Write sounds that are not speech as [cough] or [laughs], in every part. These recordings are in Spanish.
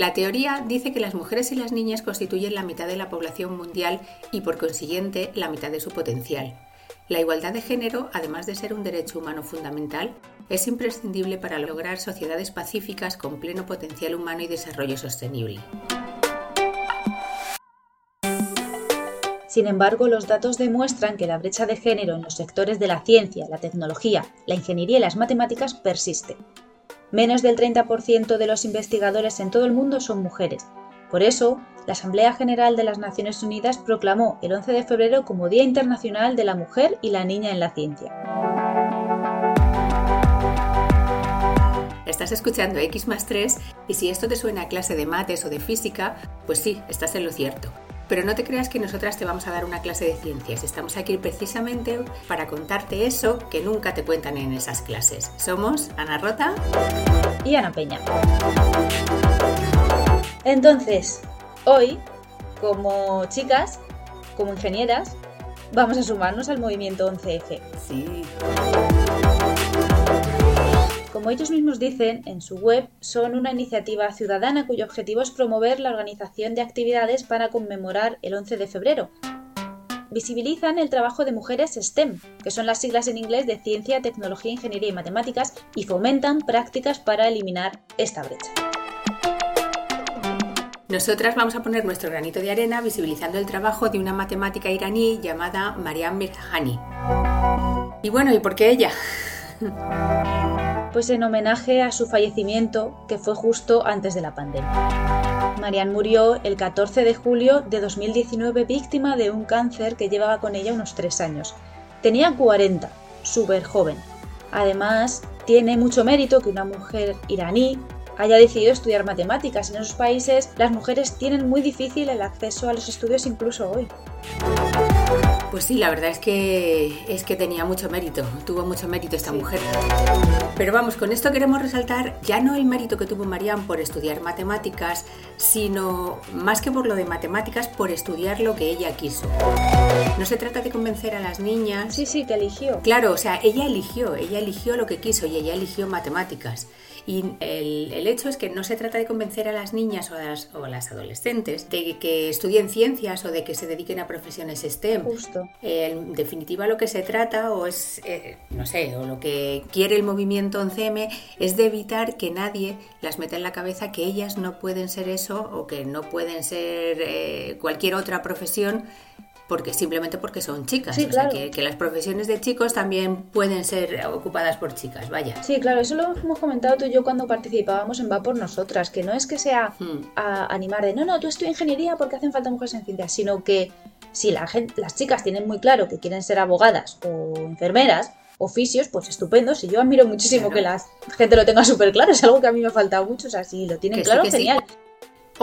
La teoría dice que las mujeres y las niñas constituyen la mitad de la población mundial y por consiguiente la mitad de su potencial. La igualdad de género, además de ser un derecho humano fundamental, es imprescindible para lograr sociedades pacíficas con pleno potencial humano y desarrollo sostenible. Sin embargo, los datos demuestran que la brecha de género en los sectores de la ciencia, la tecnología, la ingeniería y las matemáticas persiste. Menos del 30% de los investigadores en todo el mundo son mujeres. Por eso, la Asamblea General de las Naciones Unidas proclamó el 11 de febrero como Día Internacional de la Mujer y la Niña en la Ciencia. Estás escuchando X más 3 y si esto te suena a clase de mates o de física, pues sí, estás en lo cierto. Pero no te creas que nosotras te vamos a dar una clase de ciencias. Estamos aquí precisamente para contarte eso que nunca te cuentan en esas clases. Somos Ana Rota y Ana Peña. Entonces, hoy, como chicas, como ingenieras, vamos a sumarnos al movimiento 11F. Sí. Como ellos mismos dicen en su web, son una iniciativa ciudadana cuyo objetivo es promover la organización de actividades para conmemorar el 11 de febrero. Visibilizan el trabajo de mujeres STEM, que son las siglas en inglés de Ciencia, Tecnología, Ingeniería y Matemáticas, y fomentan prácticas para eliminar esta brecha. Nosotras vamos a poner nuestro granito de arena visibilizando el trabajo de una matemática iraní llamada Mariam Mirhani. Y bueno, ¿y por qué ella? [laughs] pues en homenaje a su fallecimiento, que fue justo antes de la pandemia. Marianne murió el 14 de julio de 2019 víctima de un cáncer que llevaba con ella unos 3 años. Tenía 40, súper joven. Además, tiene mucho mérito que una mujer iraní haya decidido estudiar matemáticas. En esos países las mujeres tienen muy difícil el acceso a los estudios incluso hoy. Pues sí, la verdad es que es que tenía mucho mérito, tuvo mucho mérito esta mujer. Pero vamos, con esto queremos resaltar ya no el mérito que tuvo Marianne por estudiar matemáticas, sino más que por lo de matemáticas, por estudiar lo que ella quiso. No se trata de convencer a las niñas. Sí, sí, que eligió. Claro, o sea, ella eligió, ella eligió lo que quiso y ella eligió matemáticas. Y el, hecho es que no se trata de convencer a las niñas o a las, adolescentes de que estudien ciencias o de que se dediquen a profesiones STEM. Justo. en definitiva, lo que se trata, o es, eh, no sé, o lo que quiere el movimiento 11M, es de evitar que nadie las meta en la cabeza que ellas no pueden ser eso o que no pueden ser eh, cualquier otra profesión porque simplemente porque son chicas. o sea, que, las profesiones de chicos también pueden ser ocupadas por chicas, vaya. Sí, claro, eso lo hemos comentado tú y yo cuando participábamos en Va por Nosotras, que no es que sea hmm. a animar de no, no, tú estudias ingeniería porque hacen falta mujeres en ciencias, sino que si la gente, las chicas tienen muy claro que quieren ser abogadas o enfermeras, oficios, pues estupendo. Si yo admiro muchísimo que la gente lo tenga súper claro, es algo que a mí me ha faltado mucho. O sea, si lo tienen claro, genial.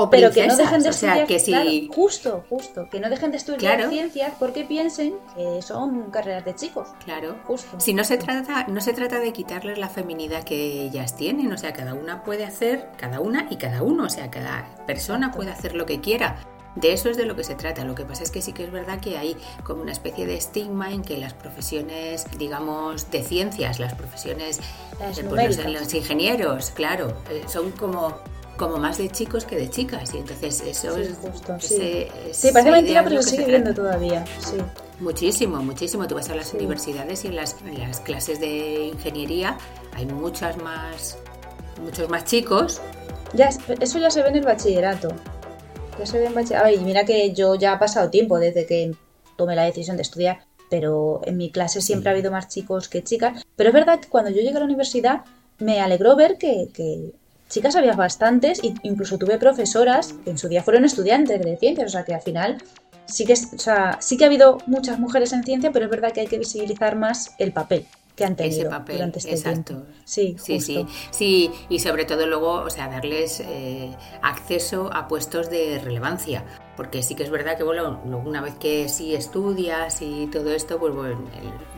Pero que no dejen de estudiar, que si... justo, justo, que no dejen de estudiar ciencias porque piensen que son carreras de chicos. Claro, justo. Si no se trata, no se trata de quitarles la feminidad que ellas tienen, o sea, cada una puede hacer, cada una y cada uno, o sea, cada persona puede hacer lo que quiera. De eso es de lo que se trata. Lo que pasa es que sí que es verdad que hay como una especie de estigma en que las profesiones, digamos, de ciencias, las profesiones, las pues, los, ingenieros, claro, eh, son como como más de chicos que de chicas y entonces eso es justo, sí. sí parece mentira pero lo sigue viendo todavía sí. Muchísimo muchísimo. Tú vas a las universidades y en las, las clases de ingeniería hay muchas más muchos más chicos. Ya eso ya se ve en el bachillerato. Ya se ve en bachillerato Ay, mira que yo ya ha pasado tiempo desde que tomé la decisión de estudiar pero en mi clase siempre ha habido más chicos que chicas. Pero es verdad que cuando yo llegué a la universidad me alegró ver que, que chicas había bastantes, e incluso tuve profesoras que en su día fueron estudiantes de ciencias, o sea que al final sí que, o sea, sí que ha habido muchas mujeres en ciencia, pero es verdad que hay que visibilizar más el papel que han tenido Ese papel, durante este exacto. Sí, sí, sí, sí, y sobre todo luego, o sea, darles eh, acceso a puestos de relevancia, porque sí que es verdad que bueno, una vez que sí estudias y todo esto, pues bueno,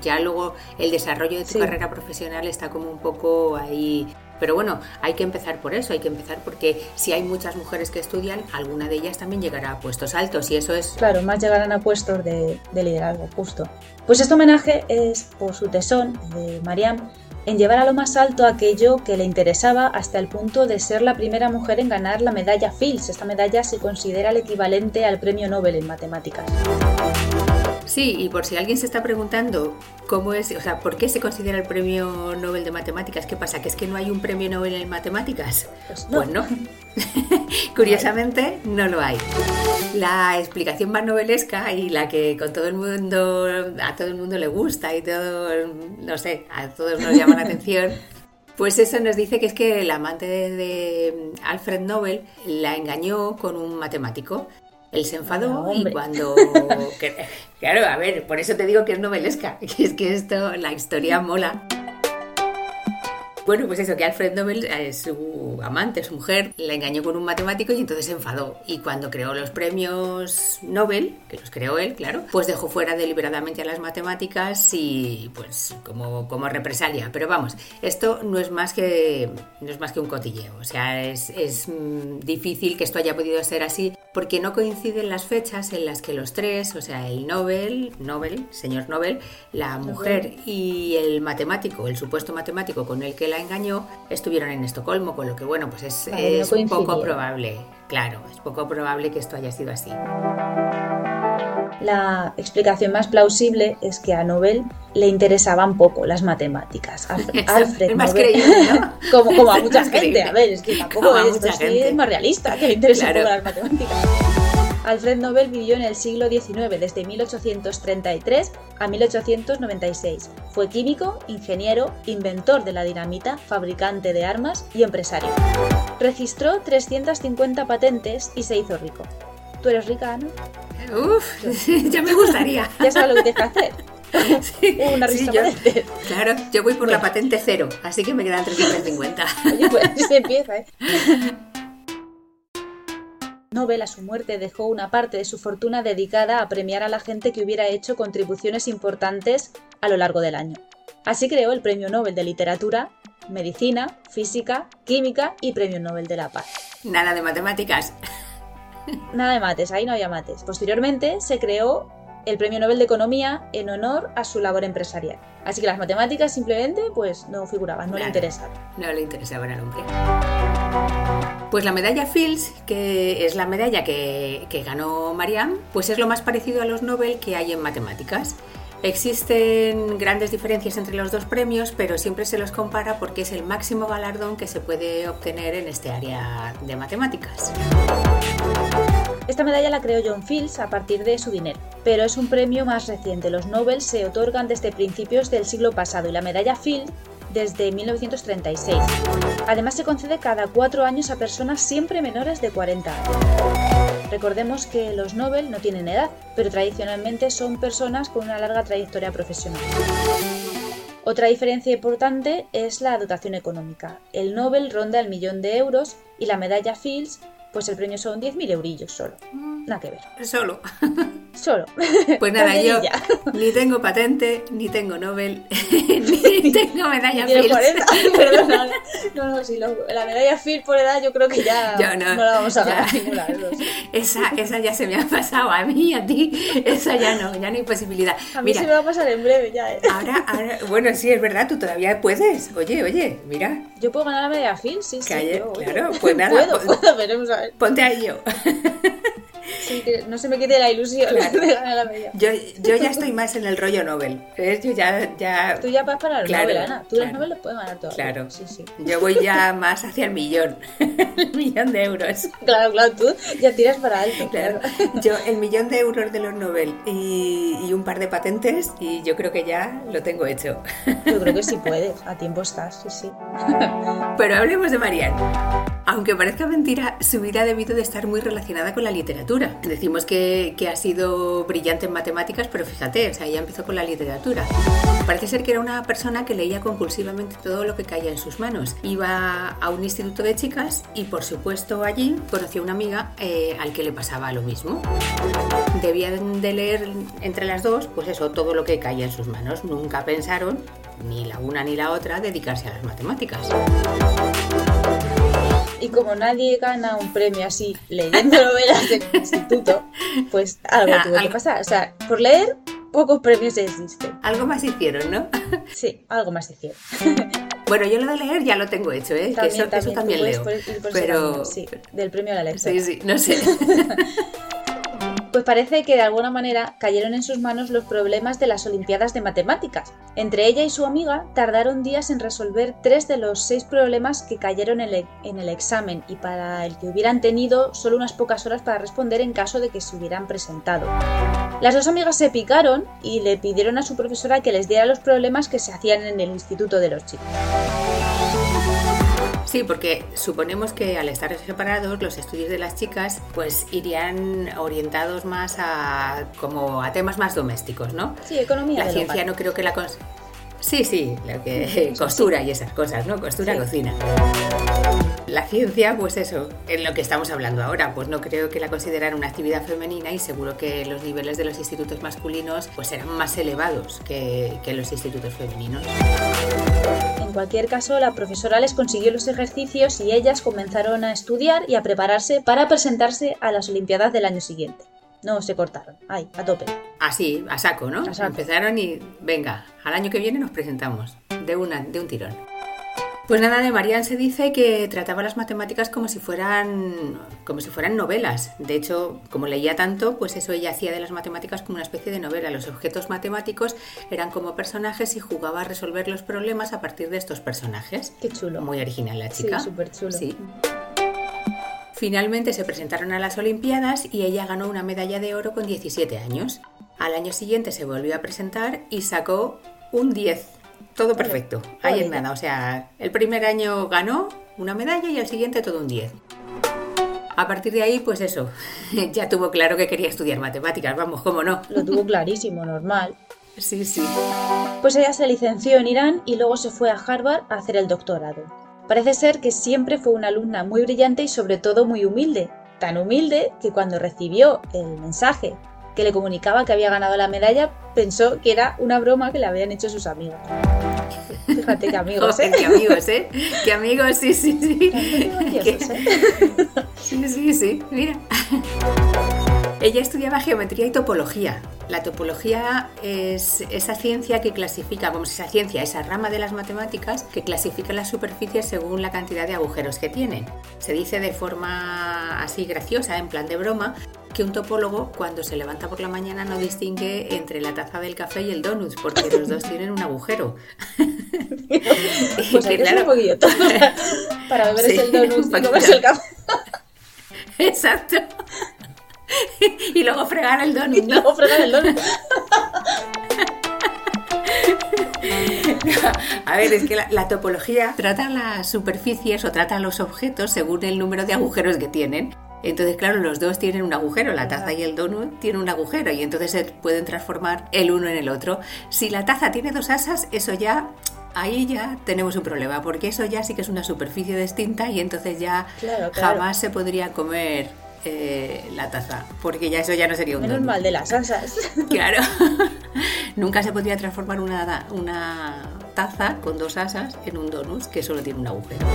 ya luego el desarrollo de tu carrera profesional está como un poco ahí pero bueno, hay que empezar por eso, hay que empezar porque si hay muchas mujeres que estudian, alguna de ellas también llegará a puestos altos y eso es... Claro, más llegarán a puestos de, liderazgo, justo. Pues este homenaje es por su tesón de Mariam, en llevar a lo más alto aquello que le interesaba hasta el punto de ser la primera mujer en ganar la medalla Fields. Esta medalla se considera el equivalente al premio Nobel en matemáticas. Sí, y por si alguien se está preguntando cómo es, o sea, ¿por qué se considera el premio Nobel de Matemáticas? ¿Qué pasa? ¿Que es que no hay un premio Nobel en matemáticas? Pues no. Pues no. [laughs] Curiosamente, no lo hay. La explicación más novelesca y la que con todo el mundo, a todo el mundo le gusta y todo, no sé, a todos nos llama la atención. [laughs] Pues eso nos dice que es que el amante de, de Alfred Nobel la engañó con un matemático. Él se enfadó y cuando... [laughs] claro, a ver, por eso te digo que es novelesca, [laughs] que es que esto, la historia mola. Bueno, pues eso, que Alfred Nobel, eh, su amante, su mujer, la engañó con un matemático y entonces se enfadó. Y cuando creó los premios Nobel, que los creó él, claro, pues dejó fuera deliberadamente a las matemáticas y pues como, como represalia. Pero vamos, esto no es más que, no es más que un cotilleo. O sea, es, es, mm, difícil que esto haya podido ser así porque no coinciden las fechas en las que los tres, o sea, el Nobel, Nobel, señor Nobel, la mujer y el matemático, el supuesto matemático con el que la engañó, estuvieron en Estocolmo, con lo que bueno, pues es, Vale, no es un poco probable, claro, es poco probable que esto haya sido así. La explicación más plausible es que a Nobel le interesaban poco las matemáticas. [laughs] Alfred creíble, ¿no? [laughs] como, como a mucha gente, creíble. a ver, es que tampoco es, esto sí es más realista que le interesen Claro. poco las matemáticas. Alfred Nobel vivió en el siglo XIX, desde 1833 a 1896. Fue químico, ingeniero, inventor de la dinamita, fabricante de armas y empresario. Registró 350 patentes y se hizo rico. ¿Tú eres rica, Ana? Uf, [laughs] ya me gustaría. Ya sabes lo que tienes que hacer. [laughs] Sí, Una yo- patentes. [laughs] Claro, yo voy por la patente cero, así que me quedan 350. [laughs] Oye, pues así se empieza, ¿eh? Nobel a su muerte dejó una parte de su fortuna dedicada a premiar a la gente que hubiera hecho contribuciones importantes a lo largo del año. Así creó el Premio Nobel de Literatura, Medicina, Física, Química y Premio Nobel de la Paz. Nada de matemáticas. Nada de mates, ahí no había mates. Posteriormente se creó el Premio Nobel de Economía en honor a su labor empresarial. Así que las matemáticas simplemente pues no figuraban, no le Claro. interesaban. No le interesaban al hombre. Pues la medalla Fields, que es la medalla que, que ganó Marianne, pues es lo más parecido a los Nobel que hay en matemáticas. Existen grandes diferencias entre los dos premios, pero siempre se los compara porque es el máximo galardón que se puede obtener en este área de matemáticas. Esta medalla la creó John Fields a partir de su dinero, pero es un premio más reciente. Los Nobel se otorgan desde principios del siglo pasado y la medalla Fields desde 1936. Además se concede cada cuatro años a personas siempre menores de 40 años. Recordemos que los Nobel no tienen edad, pero tradicionalmente son personas con una larga trayectoria profesional. Otra diferencia importante es la dotación económica. El Nobel ronda el millón de euros y la medalla Fields, pues el premio son 10.000 eurillos solo. Nada que ver. Solo. [laughs] Solo. Pues nada, yo ni tengo patente, ni tengo Nobel, [laughs] [laughs] ni tengo medalla. 40. [laughs] Perdona. No, no, lo- la medalla Fields por edad yo creo que ya no, la vamos a ganar ninguna. Esa, esa ya se me ha pasado a mí a ti. Esa ya no, ya no hay posibilidad. A mí Mira, se me va a pasar en breve ya. ¿eh? ahora, ahora, bueno, sí, es verdad, tú todavía puedes. Oye, oye, mira, Yo puedo ganar la medalla Fields, sí, sí. Yo, claro, pues nada, Puedo, pues- puedo, veremos a ver. ponte a ello. Que no se me quite la ilusión Claro. de ganar la medalla. Yo, yo ya estoy más en el rollo Nobel. ¿ves? Yo ya, ya, Tú ya vas para el Claro, Nobel, Ana. Tú las claro. Nobel las puedes ganar todas. Claro. Sí, sí. yo voy ya más hacia el millón. [laughs] El millón de euros. Claro, claro, tú ya tiras para alto. Claro, yo el millón de euros de los Nobel y, y un par de patentes y yo creo que ya lo tengo hecho. Yo creo que sí [laughs] puedes, a tiempo estás, sí, sí. Pero hablemos de Marianne. Aunque parezca mentira, su vida ha debido de estar muy relacionada con la literatura. Decimos que, que ha sido brillante en matemáticas, pero fíjate, o sea, empezó con la literatura. Parece ser que era una persona que leía compulsivamente todo lo que caía en sus manos. Iba a un instituto de chicas y, por supuesto, allí conoció a una amiga eh, al que le pasaba lo mismo. Debían de leer entre las dos, pues eso, todo lo que caía en sus manos. Nunca pensaron, ni la una ni la otra, dedicarse a las matemáticas. Y como nadie gana un premio así leyendo novelas del instituto, pues algo Ah, tuvo que algo. pasar. O sea, por leer pocos premios existen. Algo más hicieron, ¿no? Sí, algo más hicieron. [laughs] Bueno, yo lo de leer ya lo tengo hecho, ¿eh? También, eso, eso también leo. pero... Sí, del premio a la lectura. Sí, sí, no sé. [laughs] Pues parece que de alguna manera cayeron en sus manos los problemas de las Olimpiadas de Matemáticas. Entre ella y su amiga tardaron días en resolver tres de los seis problemas que cayeron en el, examen y para el que hubieran tenido solo unas pocas horas para responder en caso de que se hubieran presentado. Las dos amigas se picaron y le pidieron a su profesora que les diera los problemas que se hacían en el instituto de los chicos. Sí, porque suponemos que al estar separados los estudios de las chicas pues irían orientados más a como a temas más domésticos, ¿no? Sí, economía. La ciencia no creo que la Sí, sí, lo que [laughs] costura y esas cosas, ¿no? Costura, cocina. La ciencia, pues eso, en lo que estamos hablando ahora, pues no creo que la consideraran una actividad femenina y seguro que los niveles de los institutos masculinos pues eran más elevados que, que los institutos femeninos. En cualquier caso, la profesora les consiguió los ejercicios y ellas comenzaron a estudiar y a prepararse para presentarse a las Olimpiadas del año siguiente. No se cortaron, ay, a tope. Así, a saco, ¿no? Empezaron y venga, al año que viene nos presentamos, de, una, de un tirón. Pues nada, de Marian se dice que trataba las matemáticas como si fueran como si fueran novelas. De hecho, como leía tanto, pues eso ella hacía de las matemáticas como una especie de novela. Los objetos matemáticos eran como personajes y jugaba a resolver los problemas a partir de estos personajes. Qué chulo. Muy original la chica. Sí, súper chulo. Sí. Finalmente se presentaron a las Olimpiadas y ella ganó una medalla de oro con 17 años. Al año siguiente se volvió a presentar y sacó un 10 todo perfecto. Ahí en nada. O sea, el primer año ganó una medalla y el siguiente todo un 10. A partir de ahí, pues eso, [laughs] ya tuvo claro que quería estudiar matemáticas, vamos, cómo no. Lo tuvo clarísimo, normal. Sí, sí. Pues ella se licenció en Irán y luego se fue a Harvard a hacer el doctorado. Parece ser que siempre fue una alumna muy brillante y sobre todo muy humilde. Tan humilde que cuando recibió el mensaje que le comunicaba que había ganado la medalla, pensó que era una broma que le habían hecho sus amigos. Fíjate qué amigos, [laughs] ¿eh? qué amigos, ¿eh? Qué amigos, sí, sí, sí. ¿eh? [laughs] Sí, sí, sí, mira. Ella estudiaba geometría y topología. La topología es esa ciencia que clasifica, vamos, esa ciencia, esa rama de las matemáticas que clasifica las superficies según la cantidad de agujeros que tienen. Se dice de forma así graciosa, en plan de broma, que un topólogo cuando se levanta por la mañana no distingue entre la taza del café y el donut, porque los dos tienen un agujero. [laughs] pues claro, un poquillo [laughs] para beber el donut y comerse el café. [laughs] Exacto. [laughs] y luego fregar el donut. ¿no? [laughs] Y luego fregar el donut. [laughs] A ver, es que la, topología trata las superficies o trata los objetos según el número de agujeros que tienen. Entonces, claro, los dos tienen un agujero, la taza y el donut tienen un agujero y entonces se pueden transformar el uno en el otro. Si la taza tiene dos asas, eso ya ahí ya tenemos un problema, porque eso ya sí que es una superficie distinta y entonces ya jamás se podría comer eh, la taza, porque ya eso ya no sería un Menos mal de las asas. Claro. [laughs] Nunca se podría transformar una, una taza con dos asas en un donut que solo tiene un agujero.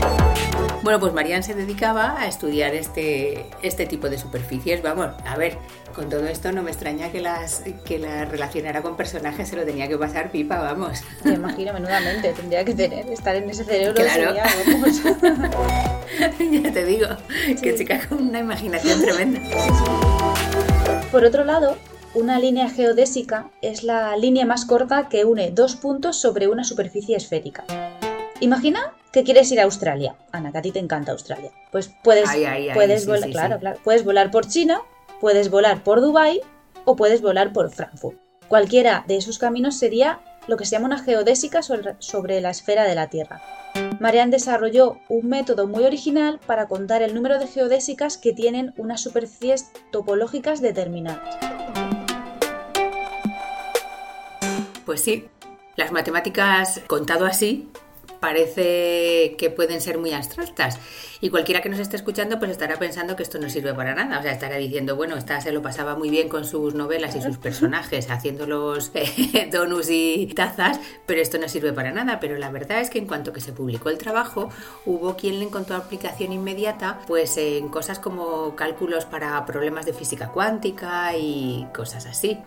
Bueno, pues Marian se dedicaba a estudiar este, este tipo de superficies. Vamos, a ver, con todo esto no me extraña que las que la relacionara con personajes, se lo tenía que pasar pipa, vamos. Me imagino menudamente, tendría que tener, estar en ese cerebro. Claro. [laughs] ya te digo, que chica con una imaginación tremenda. Por otro lado, una línea geodésica es la línea más corta que une dos puntos sobre una superficie esférica. Imagina que quieres ir a Australia. Ana, que a ti te encanta Australia. Pues puedes, puedes volar, claro, claro, puedes volar por China, puedes volar por Dubai o puedes volar por Frankfurt. Cualquiera de esos caminos sería lo que se llama una geodésica sobre la esfera de la Tierra. Marianne desarrolló un método muy original para contar el número de geodésicas que tienen unas superficies topológicas determinadas. Pues sí, las matemáticas contado así parece que pueden ser muy abstractas. Y cualquiera que nos esté escuchando pues estará pensando que esto no sirve para nada, o sea, estará diciendo, bueno, esta se lo pasaba muy bien con sus novelas y sus personajes haciendo los eh, [laughs] donuts y tazas, pero esto no sirve para nada, pero la verdad es que en cuanto que se publicó el trabajo, hubo quien le encontró aplicación inmediata pues en cosas como cálculos para problemas de física cuántica y cosas así.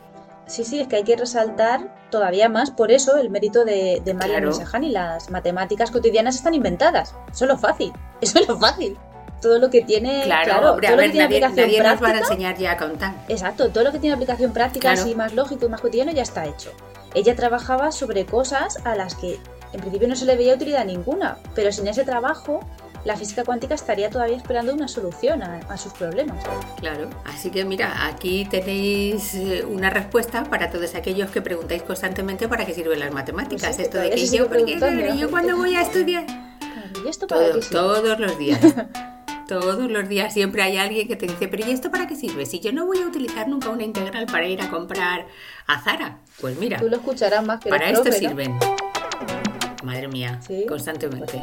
Sí, sí, es que hay que resaltar todavía más por eso el mérito de, de María Claro. y las matemáticas cotidianas están inventadas. Eso es lo fácil, [laughs] eso es lo fácil. Todo lo que tiene, Claro, claro, hombre, todo a lo que tiene nadie, aplicación nadie nos va a práctica, enseñar ya a contar. exacto, todo lo que tiene aplicación práctica Claro. así más lógico y más cotidiano ya está hecho. Ella trabajaba sobre cosas a las que en principio no se le veía utilidad ninguna, pero sin ese trabajo la física cuántica estaría todavía esperando una solución a, a sus problemas. Claro, así que mira, aquí tenéis eh, una respuesta para todos aquellos que preguntáis constantemente para qué sirven las matemáticas. Sí, Esto de que yo, ¿por qué yo cuando voy a estudiar. ¿Y esto para Todo- todos los días. [laughs] Todos los días siempre hay alguien que te dice, pero ¿y esto para qué sirve? Si yo no voy a utilizar nunca una integral para ir a comprar a Zara. Pues mira, Tú lo escucharás más que para esto profe, ¿no? sirven. Madre mía, Sí. constantemente.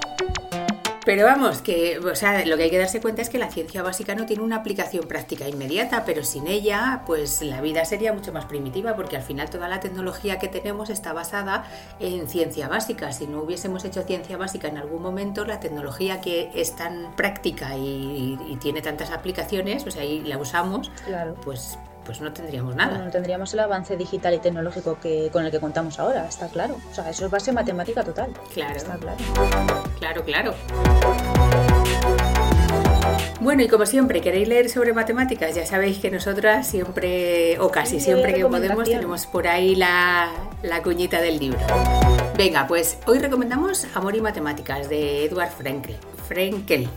Pero vamos, que o sea, lo que hay que darse cuenta es que la ciencia básica no tiene una aplicación práctica inmediata, pero sin ella, pues la vida sería mucho más primitiva, porque al final toda la tecnología que tenemos está basada en ciencia básica. Si no hubiésemos hecho ciencia básica en algún momento, la tecnología que es tan práctica y, y tiene tantas aplicaciones, o sea, y la usamos, Claro. pues, pues no tendríamos nada. no tendríamos el avance digital y tecnológico que, con el que contamos ahora, está claro. O sea, eso es base matemática total. Claro. Está claro. Claro, claro. Bueno, y como siempre, queréis leer sobre matemáticas, ya sabéis que nosotras siempre, o casi Sí, siempre que podemos, tenemos por ahí la, la cuñita del libro. Venga, pues hoy recomendamos Amor y Matemáticas de Edward Frenkel. Frenkel.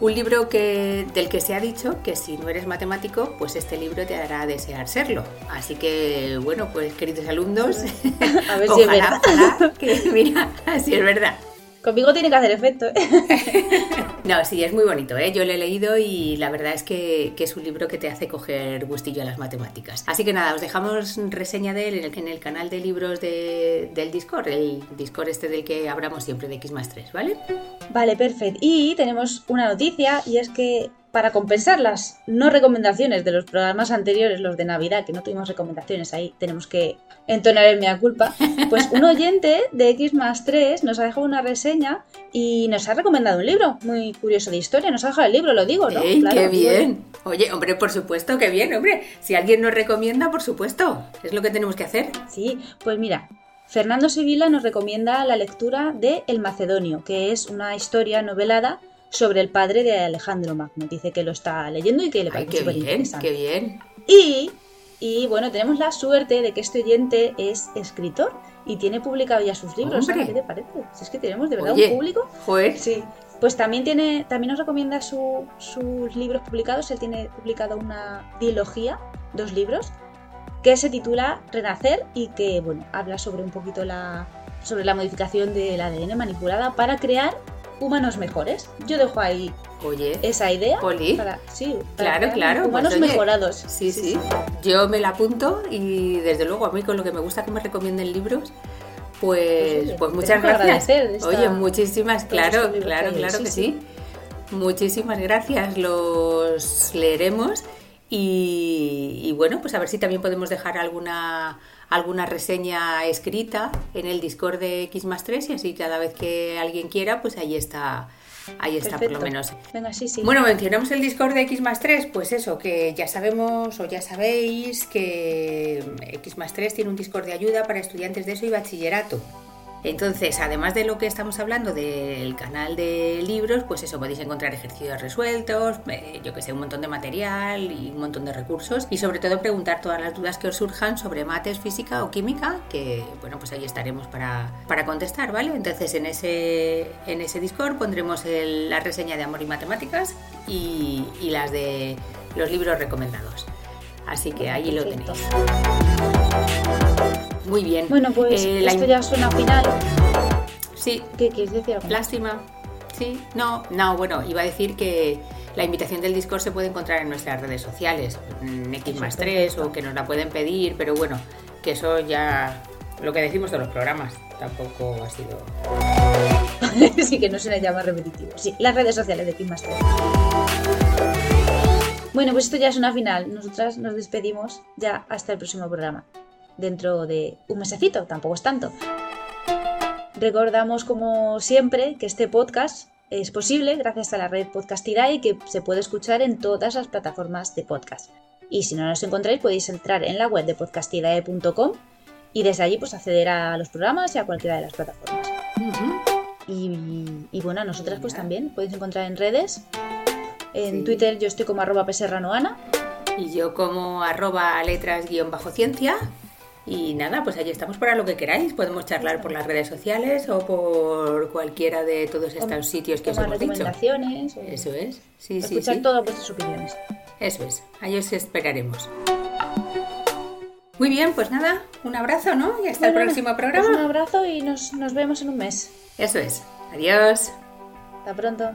Un libro que, del que se ha dicho que si no eres matemático, pues este libro te hará desear serlo. Así que, bueno, pues queridos alumnos, [laughs] A ver si es ojalá, verdad. ojalá que, [laughs] mira, si es verdad. Conmigo tiene que hacer efecto, ¿eh? [laughs] No, sí, es muy bonito, ¿eh? Yo lo he leído y la verdad es que, que es un libro que te hace coger gustillo a las matemáticas. Así que nada, os dejamos reseña de él en el, en el canal de libros de- del Discord, el Discord este del que hablamos siempre de X más 3, ¿vale? Vale, perfecto. Y tenemos una noticia y es que para compensar las no recomendaciones de los programas anteriores, los de Navidad, que no tuvimos recomendaciones ahí, tenemos que entonar el mea culpa, pues un oyente de X más 3 nos ha dejado una reseña y nos ha recomendado un libro muy curioso de historia. Nos ha dejado el libro, lo digo, ¿no? ¡Ey, Claro, qué bien! Oye, hombre, por supuesto, qué bien, hombre. Si alguien nos recomienda, por supuesto. Es lo que tenemos que hacer. Sí, pues mira, Fernando Sevilla nos recomienda la lectura de El Macedonio, que es una historia novelada sobre el padre de Alejandro Magno. Dice que lo está leyendo y que le Ay, parece qué súper bien, interesante. qué bien. Y, y bueno, tenemos la suerte de que este oyente es escritor y tiene publicado ya sus libros. ¿Qué te parece? Si es que tenemos de verdad Oye. un público. Joder, Sí. Pues también tiene, también nos recomienda su- sus libros publicados. Él tiene publicado una trilogía, dos libros, que se titula Renacer y que bueno, habla sobre un poquito la, sobre la modificación del ADN manipulada para crear humanos mejores. Yo dejo ahí oye. esa idea. Poli. Para, sí, para Claro, claro, pues, Humanos oye, mejorados. Sí, sí, Yo me la apunto y desde luego a mí con lo que me gusta que me recomienden libros, pues, Pues, oye, pues muchas gracias. esta- Oye, muchísimas, claro, claro, que claro sí, que sí. sí. Muchísimas gracias, los leeremos y, y bueno, pues a ver si también podemos dejar alguna alguna reseña escrita en el Discord de X más 3 y así cada vez que alguien quiera, pues ahí está, ahí está por lo menos. Venga, sí, sí. Bueno, mencionamos el Discord de X más 3, pues eso, que ya sabemos o ya sabéis que X más 3 tiene un Discord de ayuda para estudiantes de eso y bachillerato. Entonces, además de lo que estamos hablando del canal de libros, pues eso, podéis encontrar ejercicios resueltos, eh, yo que sé, un montón de material y un montón de recursos y sobre todo preguntar todas las dudas que os surjan sobre mates, física o química, que bueno, pues ahí estaremos para, para contestar, ¿vale? Entonces en ese, en ese Discord pondremos el- la reseña de Amor y Matemáticas y, y las de los libros recomendados. Así que ahí lo tenéis. Muy bien. Bueno, pues Eh, la esto in- ya suena final. Sí, ¿Qué quieres decir? algo? Lástima. Sí, no, no, bueno, iba a decir que la invitación del Discord se puede encontrar en nuestras redes sociales, en X más 3 perfecto. o que nos la pueden pedir, pero bueno, que eso ya lo que decimos de los programas tampoco ha sido. [laughs] sí, que no se le llama repetitivo. Sí, las redes sociales de Kim Master. Bueno, pues esto ya es una final. Nosotras nos despedimos ya hasta el próximo programa. Dentro de un mesecito, tampoco es tanto. Recordamos, como siempre, que este podcast es posible gracias a la red Podcastirae y que se puede escuchar en todas las plataformas de podcast. Y si no nos encontráis, podéis entrar en la web de podcastidae.com y desde allí pues acceder a los programas y a cualquiera de las plataformas. y, bueno, nosotras pues también podéis encontrar en redes. En Twitter yo estoy como arroba peserranoana. Y yo como arroba letras guion bajo ciencia. Y nada, pues allí estamos para lo que queráis. Podemos charlar por las redes sociales o por cualquiera de todos estos sitios que os hemos dicho. Eso es. Sí, sí, sí. todas vuestras opiniones. Eso es. Ahí os esperaremos. Muy bien, pues nada, un abrazo, ¿no? Y hasta el próximo pues programa. un abrazo y nos, nos vemos en un mes. Eso es. Adiós. Hasta pronto.